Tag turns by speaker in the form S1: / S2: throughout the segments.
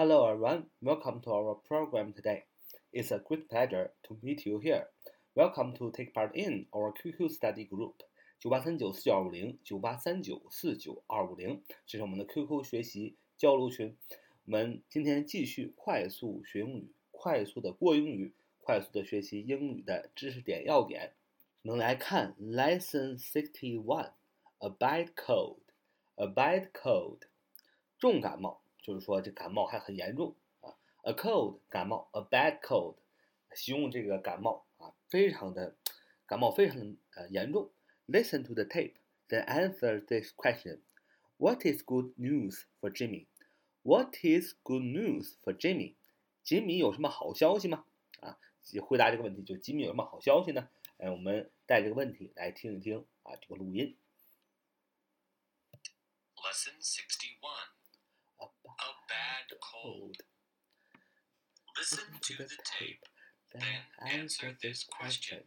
S1: Hello everyone, welcome to our program today. It's a great pleasure to meet you here. Welcome to take part in our QQ study group. 九八三九四九二五零九八三九四九二五零，这是我们的 QQ 学习交流群。我们今天继续快速学英语，快速的过英语，快速的学习英语的知识点要点。我们来看 Lesson Sixty One，A bad cold，A bad cold，重感冒。就是说这感冒还很严重啊，a cold 感冒，a bad cold 形容这个感冒啊，非常的感冒非常的呃严重。Listen to the tape, then answer this question. What is good news for Jimmy? What is good news for Jimmy? 吉米有什么好消息吗？啊，回答这个问题就吉米有什么好消息呢？哎，我们带这个问题来听一听啊这个录音。
S2: Lesson sixty one a bad cold. Listen to the tape, then answer this question.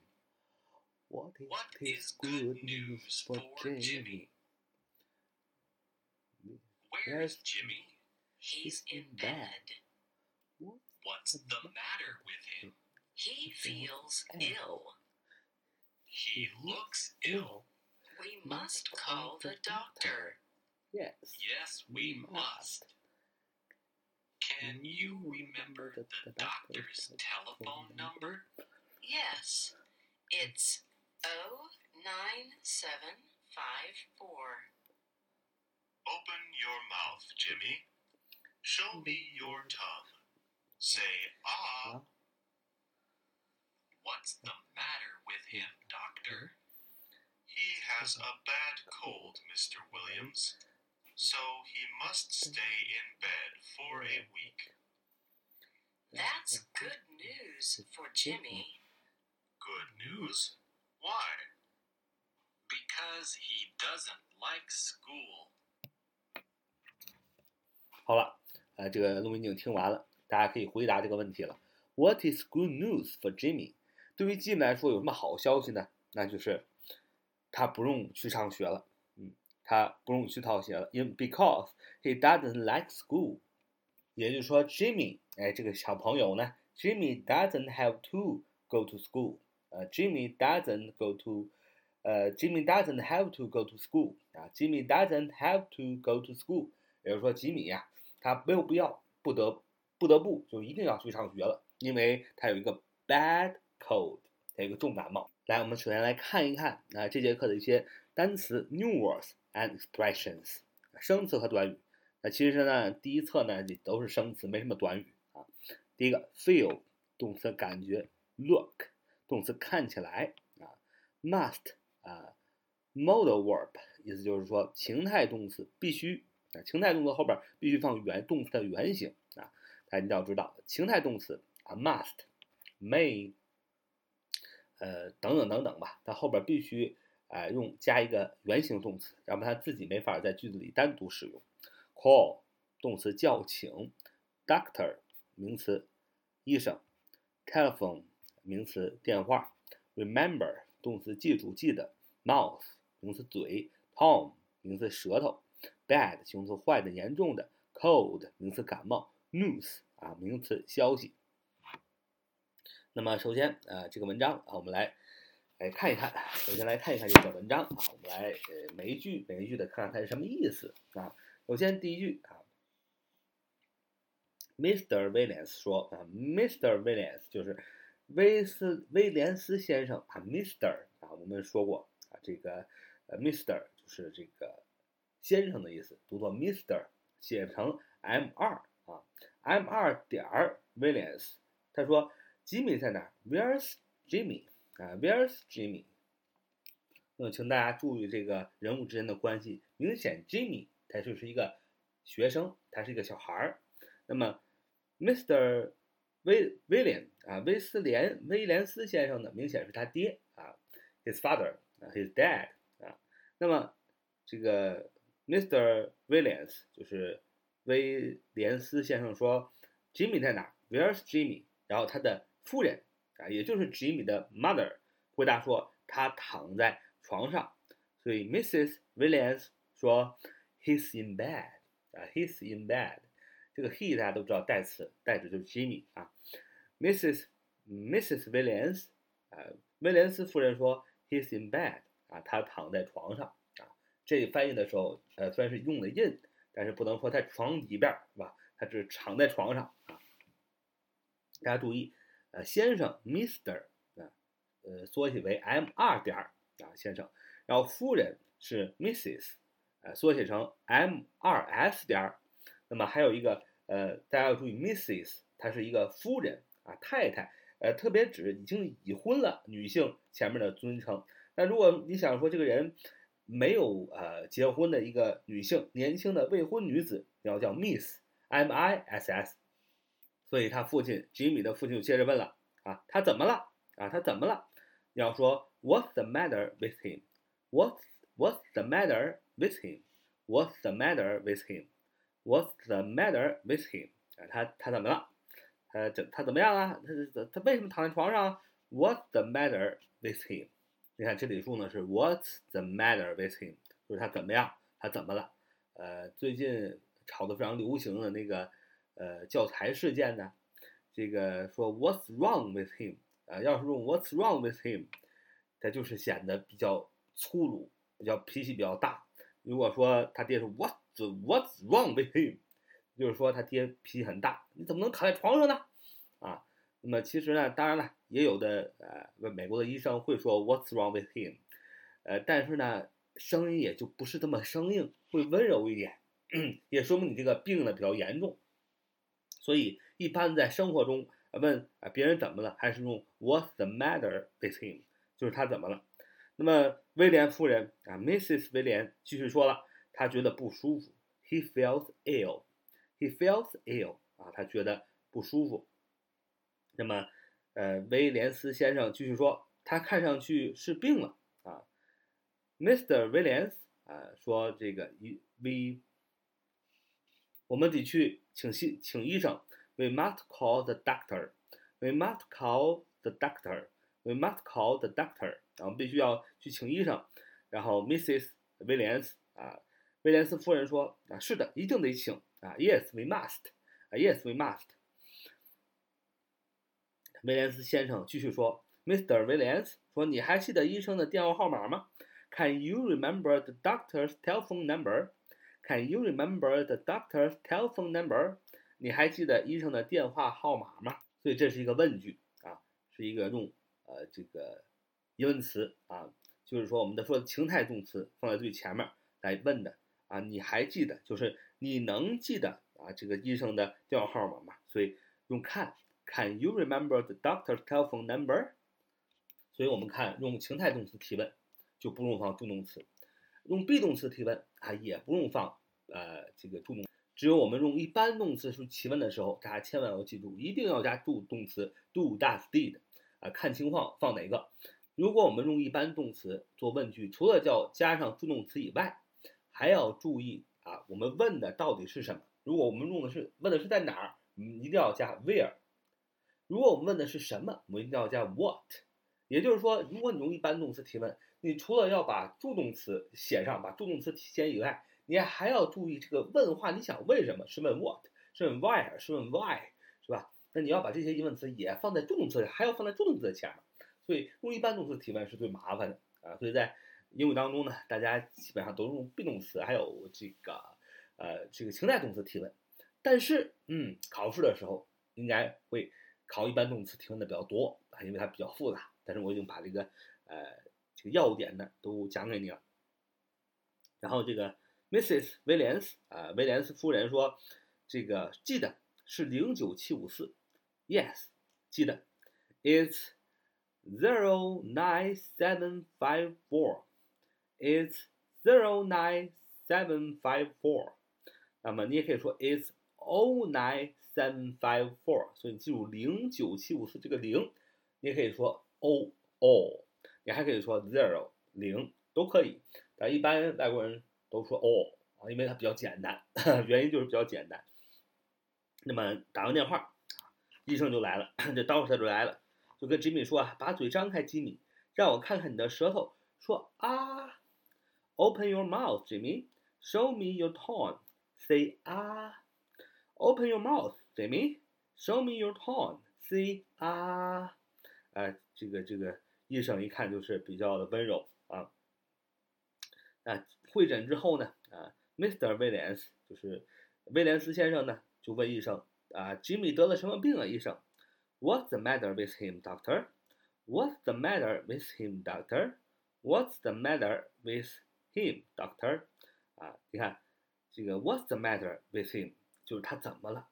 S1: What is good news for Jimmy?
S2: Where's Jimmy? He's in bed. What's the matter with him?
S3: He feels ill.
S2: He looks ill.
S3: We must call the doctor.
S1: Yes.
S2: Yes, we must. Can you remember the doctor's telephone number?
S3: Yes, it's 09754.
S2: Open your mouth, Jimmy. Show me your tongue. Say ah. What's the matter with him, doctor? He has a bad cold, Mr. Williams so he must stay in bed for a week.
S3: That's good news for Jimmy.
S2: Good news? Why? Because he doesn't like school.
S1: 好了，呃，这个录音已经听完了，大家可以回答这个问题了。What is good news for Jimmy？对于吉米来说，有什么好消息呢？那就是他不用去上学了。 他不用去套鞋了，因 because he doesn't like school，也就是说，Jimmy，哎，这个小朋友呢，Jimmy doesn't have to go to school，呃，Jimmy doesn't go to，呃，Jimmy doesn't have to go to school，啊，Jimmy doesn't have to go to school，也就是说，吉米呀，他没有必要，不得不得不就一定要去上学了，因为他有一个 bad cold，他有一个重感冒。来，我们首先来看一看啊，这节课的一些单词 new words。And expressions，生词和短语。那其实呢，第一册呢也都是生词，没什么短语啊。第一个 feel 动词感觉，look 动词看起来啊，must 啊，modal verb 意思就是说情态动词必须啊，情态动词后边必须放原动词的原形啊，大家一定要知道，情态动词啊，must，may，呃等等等等吧，它后边必须。哎，用加一个原形动词，要不它自己没法在句子里单独使用。Call 动词叫请，Doctor 名词医生，Telephone 名词电话，Remember 动词记住记得，Mouth 名词嘴，Tongue 名词舌头，Bad 形容词坏的严重的，Cold 名词感冒，News 啊名词消息。那么首先啊这个文章啊我们来。来看一看，首先来看一看这篇文章啊，我们来呃每一句每一句的看看它是什么意思啊。首先第一句啊，Mr. Williams 说啊，Mr. Williams 就是威斯威廉斯先生啊，Mr. 啊，我们说过啊，这个呃 Mr. 就是这个先生的意思，读作 Mr. 写成 M 二啊，M 二点 Williams，他说吉米在哪？Where's Jimmy？啊，Where's Jimmy？那么，请大家注意这个人物之间的关系。明显，Jimmy 他就是一个学生，他是一个小孩儿。那么，Mr. 威威廉啊，威斯连威廉斯先生呢，明显是他爹啊，His father 啊，His dad 啊。那么，这个 Mr. Williams 就是威廉斯先生说，Jimmy 在哪？Where's Jimmy？然后他的夫人。也就是 Jimmy 的 mother 回答说他躺在床上，所以 Mrs. Williams 说 he's in bed 啊，he's in bed，这个 he 大家都知道代词，代指就是 Jimmy 啊。Mrs. Mrs. Williams 啊，威廉斯夫人说 he's in bed 啊，他躺在床上啊。这翻译的时候，呃，虽然是用的 in，但是不能说在床里边是吧？他只是躺在床上啊。大家注意，呃，先生 Mr. 啊，呃，缩写为 M 二点儿啊，先生。然后夫人是 Mrs. 呃，缩写成 M 二 S 点儿。那么还有一个呃，大家要注意，Mrs. 她是一个夫人啊，太太，呃，特别指已经已婚了女性前面的尊称。那如果你想说这个人没有呃结婚的一个女性，年轻的未婚女子，你要叫 Miss，M I S S。所以他父亲吉米的父亲就接着问了啊，他怎么了啊？他怎么了？要说 What's the matter with him? What's What's the matter with him? What's the matter with him? What's the matter with him? 啊，他他怎么了？他怎他怎么样啊？他他他为什么躺在床上？What's the matter with him? 你看这里说呢是 What's the matter with him？就是他怎么样？他怎么了？呃，最近炒得非常流行的那个。呃，教材事件呢，这个说 What's wrong with him？啊，要是用 What's wrong with him，他就是显得比较粗鲁，比较脾气比较大。如果说他爹说 What's What's wrong with him？就是说他爹脾气很大，你怎么能躺在床上呢？啊，那么其实呢，当然了，也有的呃，美国的医生会说 What's wrong with him？呃，但是呢，声音也就不是这么生硬，会温柔一点，也说明你这个病呢比较严重。所以，一般在生活中问啊别人怎么了，还是用 What's the matter with him？就是他怎么了。那么威廉夫人啊，Mrs. 威廉继续说了，她觉得不舒服，He feels ill。He feels ill 啊，他觉得不舒服。那么，呃，威廉斯先生继续说，他看上去是病了啊。Mr. Williams 啊说这个，We 我们得去。请医请医生，We must call the doctor. We must call the doctor. We must call the doctor. 然后必须要去请医生。然后 Mrs. 威廉斯啊，威廉斯夫人说啊，是的，一定得请啊。Yes, we must. 啊，Yes, we must. 威廉斯先生继续说，Mr. Williams 说，你还记得医生的电话号码吗？Can you remember the doctor's telephone number? Can you remember the doctor's telephone number？你还记得医生的电话号码吗？所以这是一个问句啊，是一个用呃这个疑问词啊，就是说我们的说情态动词放在最前面来问的啊。你还记得，就是你能记得啊这个医生的电话号码吗？所以用看，Can you remember the doctor's telephone number？所以我们看用情态动词提问就不用放助动词。用 be 动词提问啊，也不用放呃这个助动，只有我们用一般动词去提问的时候，大家千万要记住，一定要加助动词 do does did 啊，看情况放哪个。如果我们用一般动词做问句，除了叫加上助动词以外，还要注意啊，我们问的到底是什么？如果我们用的是问的是在哪儿，嗯，一定要加 where。如果我们问的是什么，我们一定要加 what。也就是说，如果你用一般动词提问。你除了要把助动词写上，把助动词提前以外，你还要注意这个问话，你想问什么？是问 what？是问 where？是问 why？是吧？那你要把这些疑问词也放在助动词，还要放在助动词的前面。所以用一般动词提问是最麻烦的啊。所以在英语当中呢，大家基本上都用 be 动词，还有这个呃这个情态动词提问。但是嗯，考试的时候应该会考一般动词提问的比较多啊，因为它比较复杂。但是我已经把这个呃。要点的都讲给你了。然后这个 Mrs. 威廉斯啊，威廉斯夫人说：“这个记得是零九七五四，Yes，记得，It's zero nine seven five four，It's zero nine seven five four。那么你也可以说 It's o nine seven five four。所以记住零九七五四这个零，你也可以说 o o。 你还可以说 zero 零都可以，但一般外国人都说 all 啊，因为它比较简单，原因就是比较简单。那么打完电话，医生就来了，这刀他就来了，就跟吉米说啊，把嘴张开，吉米，让我看看你的舌头。说啊，open your mouth，Jimmy，show me your tongue，say 啊 Open your mouth, Jimmy. Show me your tongue. See 啊，哎，这个这个医生一看就是比较的温柔啊。啊，会诊之后呢，啊，Mr. Williams 就是威廉斯先生呢，就问医生啊，Jimmy 得了什么病啊？医生，What's the matter with him, doctor? What's the matter with him, doctor? What's the matter with him, doctor? 啊，你看这个 What's the matter with him 就是他怎么了？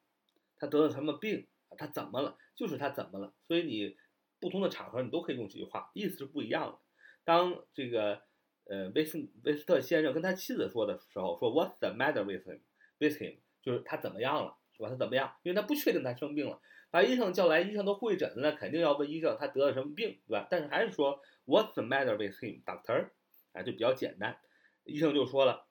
S1: 他得了什么病？他怎么了？就是他怎么了？所以你不同的场合你都可以用这句话，意思是不一样的。当这个呃威斯威斯特先生跟他妻子说的时候，说 What's the matter with him? With him 就是他怎么样了，是吧？他怎么样？因为他不确定他生病了，把医生叫来，医生都会诊了，那肯定要问医生他得了什么病，对吧？但是还是说 What's the matter with him, doctor？啊，就比较简单。医生就说了，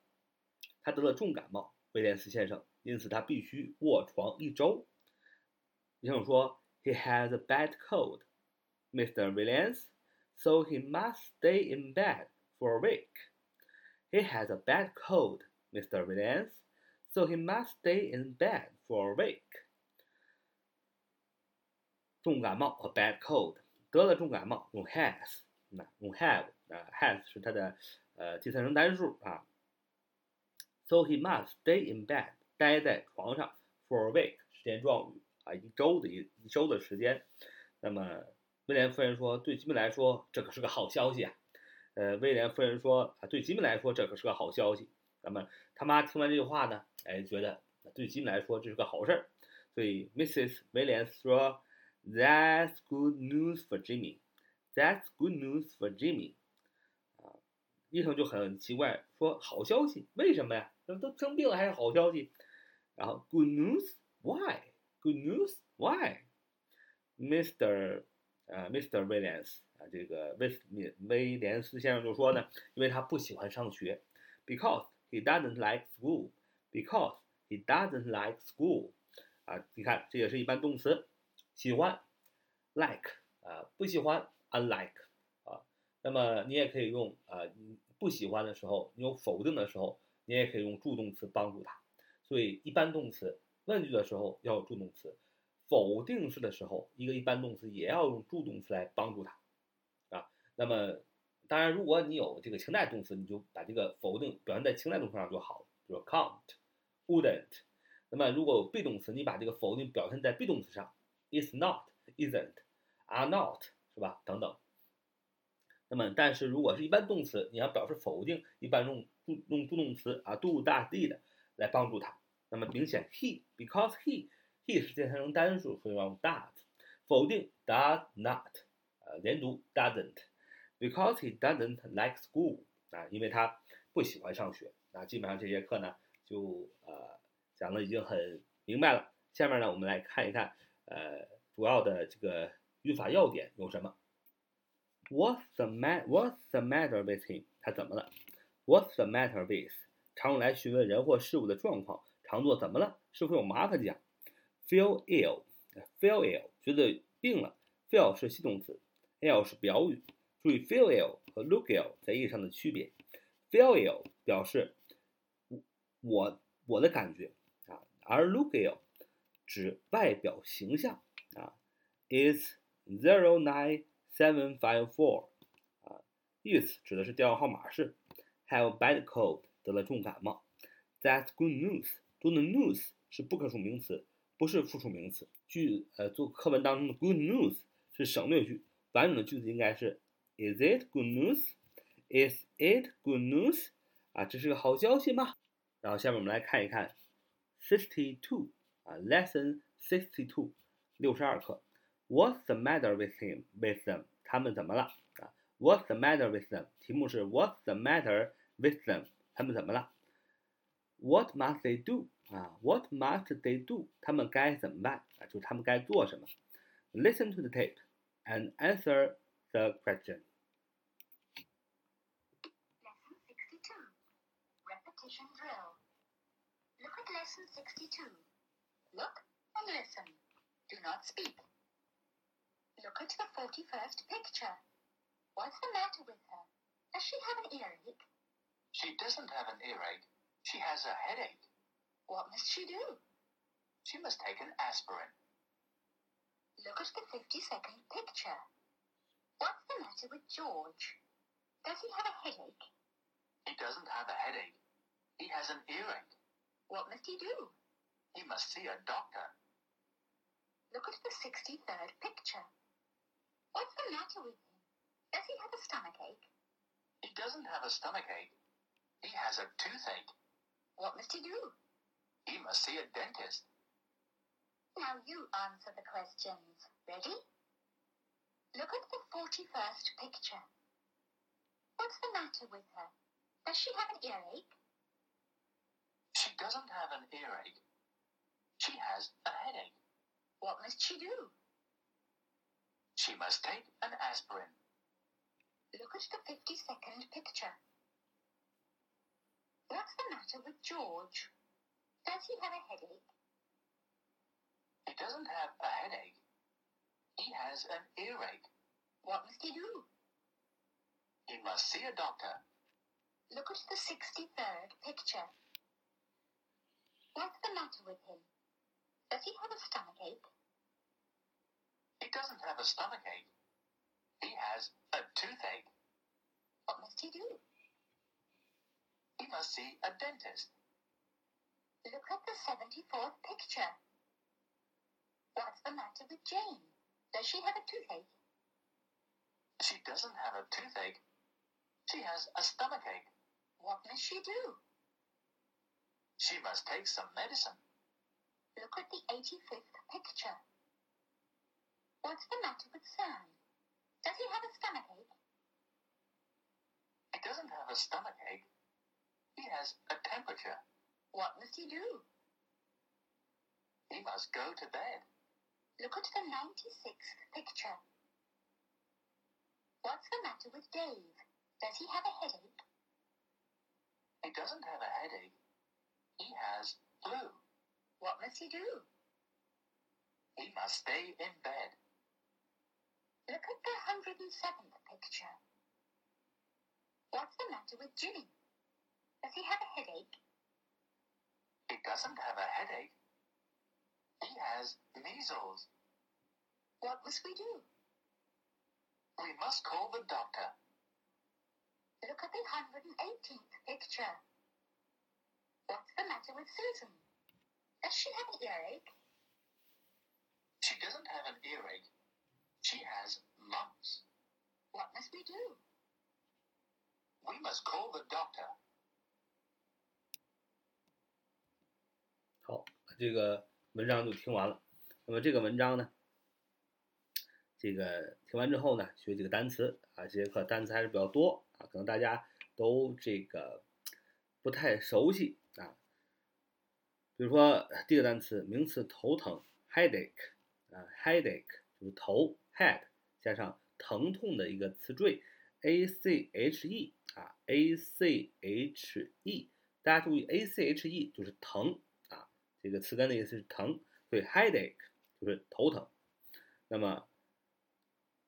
S1: 他得了重感冒，威廉斯先生，因此他必须卧床一周。医生说，He has a bad cold, Mr. Williams, so he must stay in bed for a week. He has a bad cold, Mr. Williams, so he must stay in bed for a week. 重感冒 a bad cold，得了重感冒用 has，那用 have 啊 has 是它的呃第三人单数啊。So he must stay in bed，待在床上 for a week，时间状语啊，一周的一一周的时间。那么 威廉夫人说，对吉米来说这可是个好消息啊。呃，威廉夫人说啊，对吉米来说这可是个好消息。那么他妈听完这句话呢，哎，觉得对吉米来说这是个好事儿。所以 Mrs. 威廉说。That's good news for Jimmy. That's good news for Jimmy. 啊，医生就很奇怪，说好消息，为什么呀？都生病了还是好消息？然后 Good news? Why? Good news? Why? Mr. 呃，Mr. Williams 啊，这个威威威廉斯先生就说呢，因为他不喜欢上学，because he doesn't like school. Because he doesn't like school. 啊，你看这也是一般动词。喜欢，like 啊，不喜欢，unlike 啊。那么你也可以用啊，你不喜欢的时候，你有否定的时候，你也可以用助动词帮助他。所以一般动词问句的时候要有助动词，否定式的时候，一个一般动词也要用助动词来帮助他啊。那么当然，如果你有这个情态动词，你就把这个否定表现在情态动词上就好了，比如 can't，wouldn't。那么如果有 be 动词，你把这个否定表现在 be 动词上。is not, isn't, are not，是吧？等等。那么，但是如果是一般动词，你要表示否定，一般用助用助动词啊，do、does、did 来帮助它。那么明显 he，because he He 是第三人单数，所以用 does。否定 does not，呃，连读 doesn't，because he doesn't like school 啊，因为他不喜欢上学。那基本上这节课呢，就呃讲的已经很明白了。下面呢，我们来看一看。呃，主要的这个语法要点有什么？What's the matter? What's the matter with him？他怎么了？What's the matter with？常用来询问人或事物的状况，常做怎么了？是否有麻烦讲？Feel ill，feel ill，觉得病了。Feel 是系动词，ill 是表语。注意 feel ill 和 look ill 在意义上的区别。Feel ill 表示我我的感觉啊，而 look ill。指外表形象啊，is zero nine seven five four 啊，意思指的是电话号码是 have bad cold 得了重感冒，that's good news。中的 news 是不可数名词，不是复数名词。句呃做课文当中的 good news 是省略句，完整的句子应该是 is it good news？is it good news？啊，这是个好消息吗？然后下面我们来看一看 sixty two。啊，Lesson sixty two，六十二课。What's the matter with him? With them？他们怎么了？啊，What's the matter with them？题目是 What's the matter with them？他们怎么了？What must they do？ 啊，What must they do？他们该怎么办？啊，就是他们该做什么。Listen to the tape and answer the question.
S4: Lesson 62. Repetition drill. Look at lesson 62. Look and listen. Do not speak. Look at the 41st picture. What's the matter with her? Does she have an earache?
S5: She doesn't have an earache. She has a headache.
S4: What must she do?
S2: She must take an aspirin.
S4: Look at the 52nd picture. What's the matter with George? Does he have a headache?
S2: He doesn't have a headache. He has an earache.
S4: What must he do?
S2: He must see a doctor.
S4: Look at the 63rd picture. What's the matter with him? Does he have a stomachache?
S2: He doesn't have a stomachache. He has a toothache.
S4: What must he do?
S2: He must see a dentist.
S4: Now you answer the questions. Ready? Look at the 41st picture. What's the matter with her? Does she have an earache?
S2: She doesn't have an earache. She has a headache.
S4: What must she do?
S2: She must take an aspirin.
S4: Look at the 52nd picture. What's the matter with George? Does he have a headache?
S2: He doesn't have a headache. He has an earache.
S4: What must he do?
S2: He must see a doctor.
S4: Look at the 63rd picture. What's the matter with him? Does he have a stomachache?
S2: He doesn't have a stomachache. He has a toothache.
S4: What must he do?
S2: He must see a dentist.
S4: Look at the 74th picture. What's the matter with Jane? Does she have a toothache?
S2: She doesn't have a toothache. She has a stomachache.
S4: What must she do?
S2: She must take some medicine.
S4: Look at the 85th picture. What's the matter with Sam? Does he have a stomachache?
S2: He doesn't have a stomachache. He has a temperature.
S4: What must he do?
S2: He must go to bed.
S4: Look at the 96th picture. What's the matter with Dave? Does he have a headache?
S2: He doesn't have a headache. He has flu.
S4: What must he do?
S2: He must stay in bed.
S4: Look at the 107th picture. What's the matter with Jimmy? Does he have a headache?
S2: He doesn't have a headache. He has measles.
S4: What must we do?
S2: We must call the doctor.
S4: Look at the 118th picture. What's the matter with Susan? Does she have an earache?
S2: She doesn't have an earache. She has mumps.
S4: What must we do?
S2: We must call the doctor.
S1: 这个文章就听完了。那么这个文章呢，这个听完之后呢，学几个单词啊，这节课单词还是比较多啊，可能大家都这个不太熟悉啊。比如说第一个单词，名词头疼，headache 啊，headache 就是头，head 加上疼痛的一个词缀，a c h e 啊，a c h e，大家注意，a c h e 就是疼，这个词根的意思是疼，所以 headache 就是头疼。那么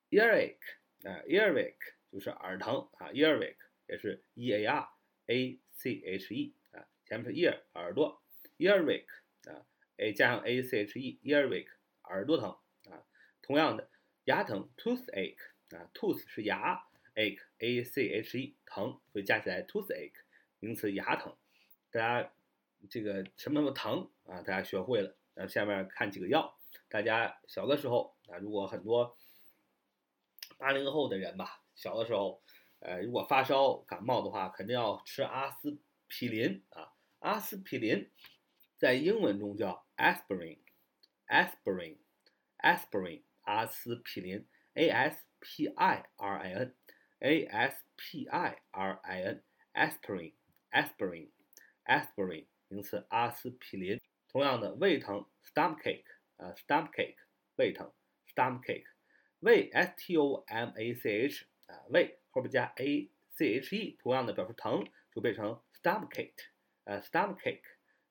S1: earache 啊，earache 就是耳疼啊，earache 也是 e a r a c h e 啊，前面是 ear 耳朵，earache 啊，a 加上 a c h e，earache 耳朵疼啊。同样的，牙疼 toothache 啊，tooth 是牙，ache a c h e 疼，所以加起来 toothache 名词牙疼。大家这个什么什么疼啊，大家学会了。那下面看几个药，大家小的时候啊，如果很多八零后的人吧，小的时候，呃，如果发烧感冒的话，肯定要吃阿司匹林啊。阿司匹林在英文中叫 aspirin，aspirin，aspirin，阿司匹林，a s p i r i n，a s p i r i n，aspirin，aspirin，aspirin，名词阿司匹林。同样的，胃疼 stomachache 啊，stomachache，胃疼 stomachache。胃 s t o m a c h 啊，胃后边加 a c h e，同样的表示疼，就变成 stomachache，呃，stomachache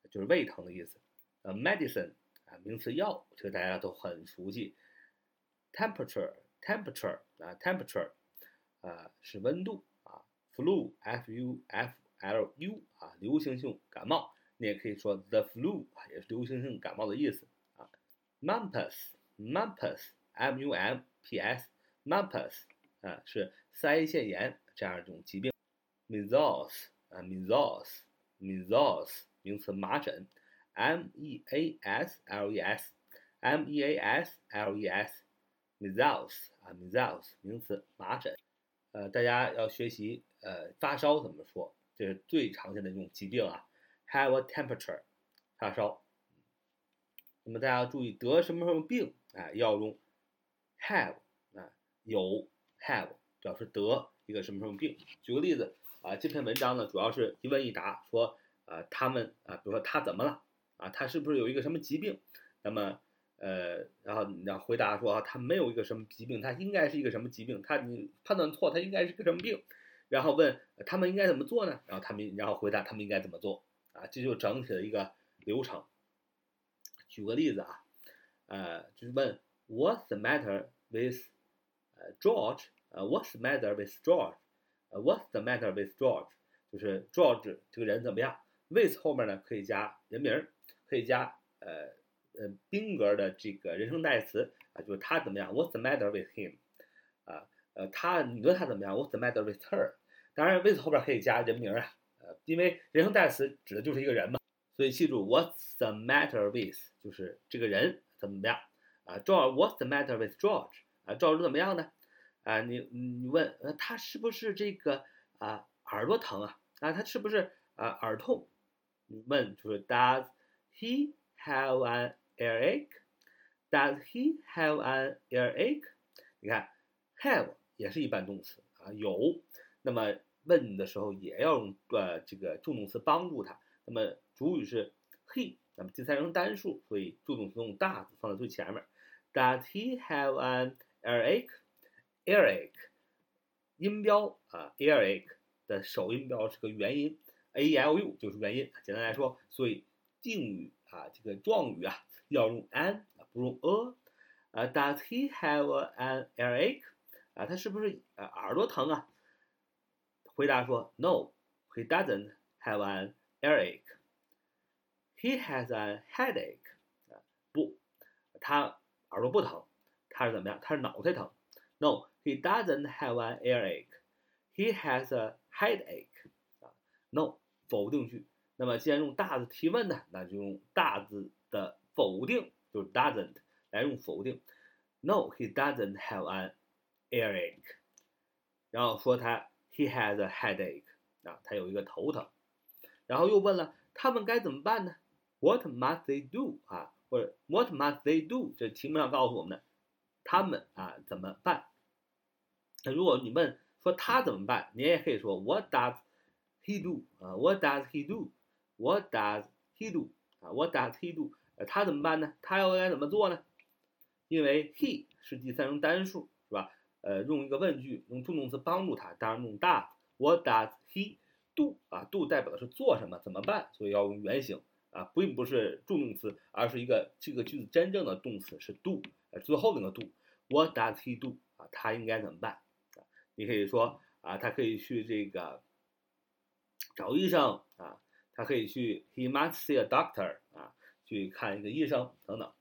S1: 就是胃疼的意思。呃，medicine 啊，名词药，这个大家都很熟悉。temperature，temperature 啊，temperature 啊是温度啊。flu f u f l u 啊，流行性感冒你也可以说 the flu，也是流行性感冒的意思啊。mumps，mumps，m u m p s，mumps 啊是腮腺炎这样一种疾病。measles 啊，measles，measles 名词麻疹，m e a s l e s，m e a s l e s，measles 啊，measles 名词麻疹。呃，大家要学习呃发烧怎么说，这是最常见的一种疾病啊，have a temperature，发烧。那么大家要注意得什么什么病啊，要用 have 啊，有 have 表示得一个什么什么病。举个例子啊，这篇文章呢主要是一问一答，说啊他们啊，比如说他怎么了啊，他是不是有一个什么疾病？那么呃，然后你要回答说啊，他没有一个什么疾病，他应该是一个什么疾病？他你判断错，他应该是个什么病？然后问他们应该怎么做呢？然后他们然后回答他们应该怎么做这就整体的一个流程。举个例子啊，呃，就是问 What's the matter with 呃 George？呃，What's the matter with George？呃，What's the matter with George？就是 George 这个人怎么样？with 后面呢可以加人名，可以加呃。呃，宾格的这个人称代词啊，就是他怎么样？What's the matter with him？啊，呃，他你问他怎么样？What's the matter with her？当然，with 后边可以加人名啊，因为人称代词指的就是一个人嘛，所以记住，What's the matter with？就是这个人怎么样啊？George，What's the matter with George？啊，George 怎么样呢？啊，你你问，呃，他是不是这个啊耳朵疼啊？啊，他是不是啊耳痛？你问就是 Does he have an earache? Does he have an earache? 你看，have 也是一般动词啊，有。那么问的时候也要用呃这个助动词帮助他。那么主语是 he，那么第三人称单数，所以助动词用 does 放在最前面。Does he have an earache? Earache 音标啊，earache 的首音标是个元音，a e l u 就是元音。简单来说，所以定语啊，这个状语啊。要用 an，不用 a。啊，Does he have an earache？啊，他是不是呃耳朵疼啊？回答说 No，he doesn't have an earache。He has a headache。啊，不，他耳朵不疼，他是怎么样？他是脑袋疼。No，he doesn't have an earache。He has a headache。啊，No，否定句。那么既然用大字提问呢，那就用大字的。否定就是 doesn't 来用否定，No, he doesn't have an earache。然后说他 he has a headache 啊，他有一个头疼。然后又问了他们该怎么办呢？What must they do 啊？或者 What must they do？这题目上告诉我们的，他们啊怎么办？那如果你问说他怎么办，你也可以说 What does he do 啊？What does he do？What does he do 啊？What does he do？他怎么办呢？他要该怎么做呢？因为 he 是第三人称单数，呃，用一个问句，用助动词帮助他，当然用 does。What does he do？啊，do 代表的是做什么，怎么办？所以要用原形啊，并不是助动词，而是一个这个句子真正的动词是 do，最后那个 do。What does he do？啊，他应该怎么办？你可以说啊，他可以去这个找医生啊，他可以去，he must see a doctor 啊。去看一个医生等等，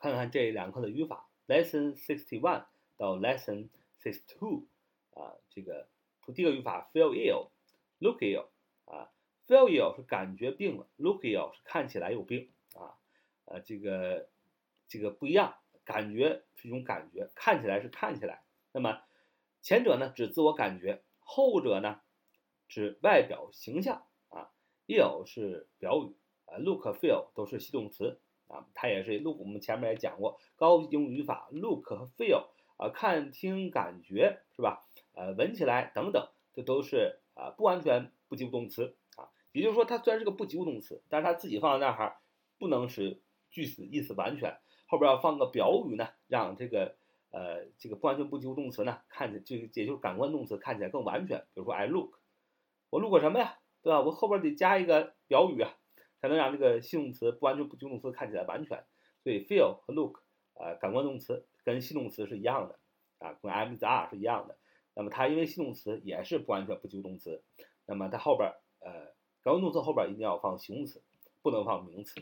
S1: 看看这两课的语法，lesson sixty one 到 lesson sixty two 啊，这个第一个语法 feel ill，look ill 啊，feel ill 是感觉病了，look ill 是看起来有病啊，呃，这个这个不一样，感觉是一种感觉，看起来是看起来，那么前者呢指自我感觉，后者呢指外表形象啊，ill 是表语。啊 look、feel 都是系动词啊，它也是 look。我们前面也讲过高级英语法，look 和 feel 啊，看、听、感觉是吧？呃，闻起来等等，这都是啊不完全不及物动词啊。也就是说，它虽然是个不及物动词，但是它自己放在那儿不能使句子意思完全，后边要放个表语呢，让这个呃这个不完全不及物动词呢看起就也就是感官动词看起来更完全。比如说 I look，我 look 什么呀？对吧？我后边得加一个表语啊。才能让这个系动词不完全不及物动词看起来完全，所以 feel 和 look 啊，感官动词跟系动词是一样的啊，跟 am is are 是一样的。那么它因为系动词也是不完全不及物动词，那么它后边呃感官动词后边一定要放形容词，不能放名词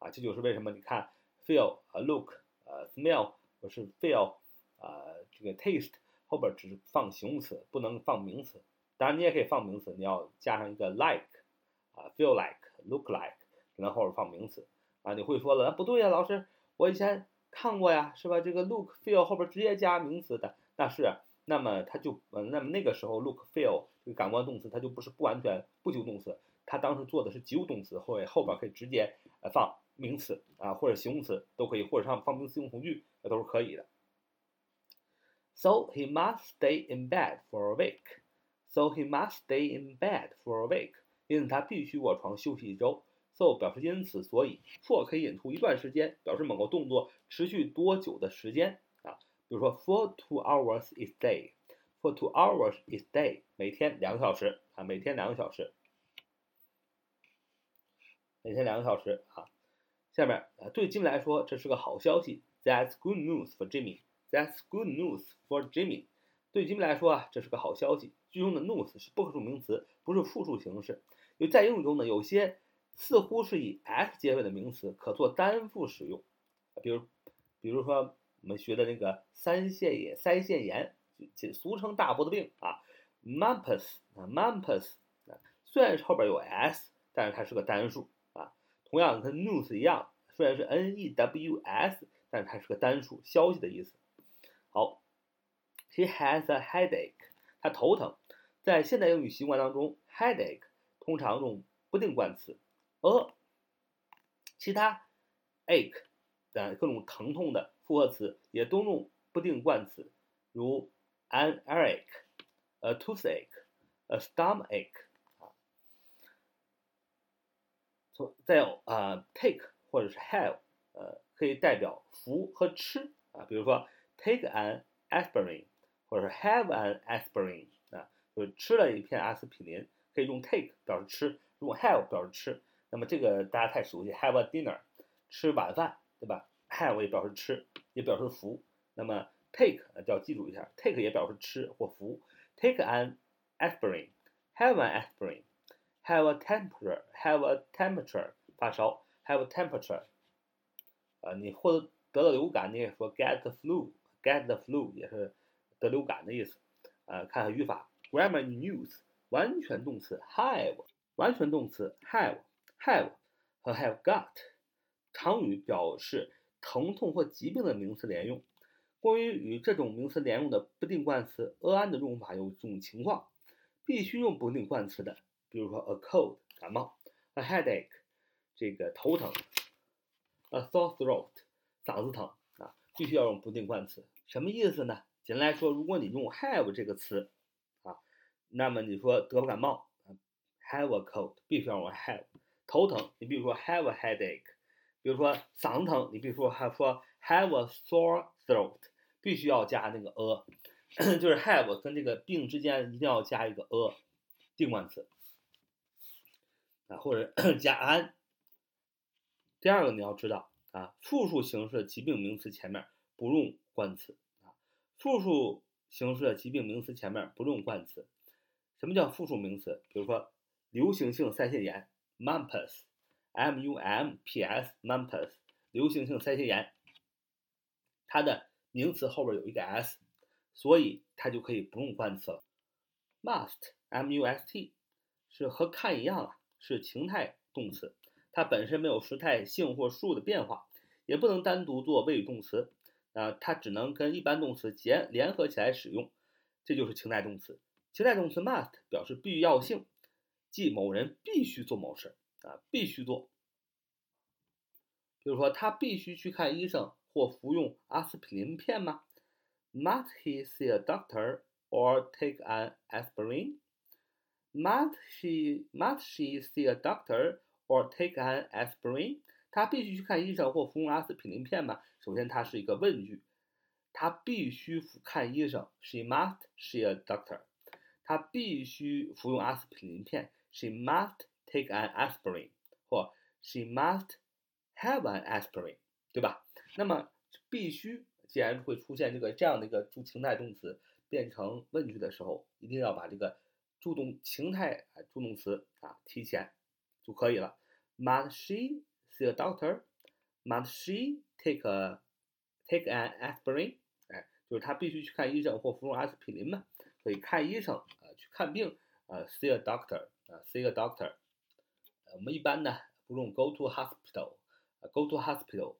S1: 啊。这就是为什么你看 feel 啊 look 呃 smell 或是 feel 啊这个 taste 后边只是放形容词，不能放名词。当然你也可以放名词，你要加上一个 like 啊 feel like look like，然后后边放名词啊。你会说了，不对呀，老师，我以前看过呀，是吧？这个 look feel 后边直接加名词的，那是。那么它就，嗯，那么那个时候，look feel 这个感官动词，它就不是不完全不及物动词，它当时做的是及物动词，后后边可以直接呃放名词啊，或者形容词都可以，或者上放名词用从句，那都是可以的。So he must stay in bed for a week. So he must stay in bed for a week. 因此他必须卧床休息一周。So 表示因此，所以，for 可以引出一段时间，表示某个动作持续多久的时间啊。比如说，for two hours each day，for two hours each day，每天两个小时啊，每天两个小时，每天两个小时啊。下面啊，对吉米来说这是个好消息，That's good news for Jimmy. That's good news for Jimmy. 对吉米来说啊，这是个好消息。句中的 news 是不可数名词，不是复数形式。因为在英语中呢，有些似乎是以 s 结尾的名词可做单复使用，比如，比如说。我们学的那个腮腺炎，腮腺炎，俗称大脖子病啊，mumps 啊，mumps 啊，虽然是后边有 s，但是它是个单数啊。同样跟 news 一样，虽然是 n e w s，但是它是个单数，消息的意思。好，He has a headache，他头疼。在现代英语习惯当中，headache 通常用不定冠词，a，其他 ache 的各种疼痛的。复合词也都用不定冠词，如 an earache、a toothache、a stomachache 啊。从再有啊，take 或者是 have，呃，可以代表服和吃啊。比如说 take an aspirin，或者是 have an aspirin 啊，就是吃了一片阿司匹林，可以用 take 表示吃，用 have 表示吃。那么这个大家太熟悉，have a dinner，吃晚饭，对吧？have 也表示吃，也表示服。那么 take 就要记住一下，take 也表示吃或服。Take an aspirin，have an aspirin，have a temperature，have a temperature 发烧，have a temperature。呃，你或者得了流感，你也说 get the flu，get the flu 也是得流感的意思。呃，看看语法，grammar news 完全动词 have，完全动词 have have 和 have got，常语表示。疼痛或疾病的名词连用。关于与这种名词连用的不定冠词 an 的用法有这种情况：必须用不定冠词的，比如说 a cold 感冒，a headache 这个头疼，a sore throat 嗓子疼啊，必须要用不定冠词。什么意思呢？简单来说，如果你用 have 这个词啊，那么你说得感冒，have a cold 必须要用 have。头疼，你比如说 have a headache。比如说嗓子疼，你比如说还说 have a sore throat，必须要加那个 a，就是 have 跟这个病之间一定要加一个 a 定冠词啊，或者 加 an。第二个你要知道啊，复数形式的疾病名词前面不用冠词啊，复数形式的疾病名词前面不用冠词。什么叫复数名词？比如说流行性腮腺炎 mumps。mumps，mumps，流行性腮腺炎，它的名词后边有一个 s，所以它就可以不用冠词了。must，must，是和看一样啊，是情态动词，它本身没有时态性或数的变化，也不能单独做谓语动词，啊，它只能跟一般动词结联合起来使用，这就是情态动词。情态动词 must 表示必要性，即某人必须做某事。啊，必须做。比如说，他必须去看医生或服用阿司匹林片吗？Must he see a doctor or take an aspirin? Must she must she see a doctor or take an aspirin? 他必须去看医生或服用阿司匹林片吗？首先，它是一个问句，他必须看医生。She must see a doctor. 他必须服用阿司匹林片。She must take an aspirin，或 she must have an aspirin，对吧？那么必须，既然会出现这个这样的一个助情态动词变成问句的时候，一定要把这个助动情态啊助动词啊提前就可以了。Must she see a doctor? Must she take a take an aspirin? 哎，就是她必须去看医生或服用阿司匹林嘛。所以看医生啊、去看病啊、，see a doctor 啊、，see a doctor。我们一般呢不用 go to hospital，啊，go to hospital，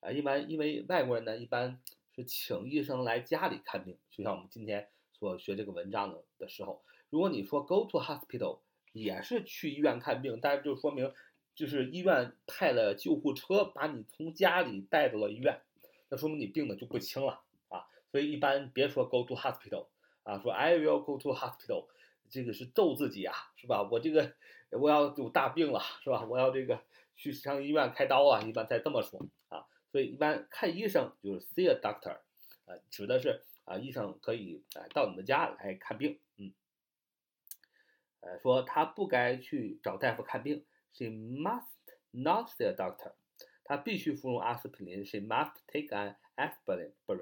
S1: 啊，一般因为外国人呢一般是请医生来家里看病，就像我们今天所学这个文章的的时候，如果你说 go to hospital，也是去医院看病，但是就说明就是医院派了救护车把你从家里带到了医院，那说明你病的就不轻了啊，所以一般别说 go to hospital。啊，说 I will go to hospital，这个是咒自己啊，是吧？我这个我要有大病了，是吧？我要这个去上医院开刀啊，一般才这么说啊。所以一般看医生就是 see a doctor，啊，指的是啊，医生可以啊到你的家来看病，嗯，呃，说他不该去找大夫看病，she must not see a doctor，他必须服用阿司匹林，she must take an aspirin，或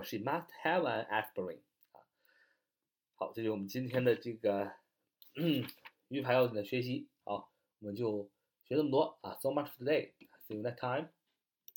S1: 者 she must have an aspirin。好，这就是我们今天的这个鱼排要点的学习。好，我们就学这么多啊。So much today. See you next time.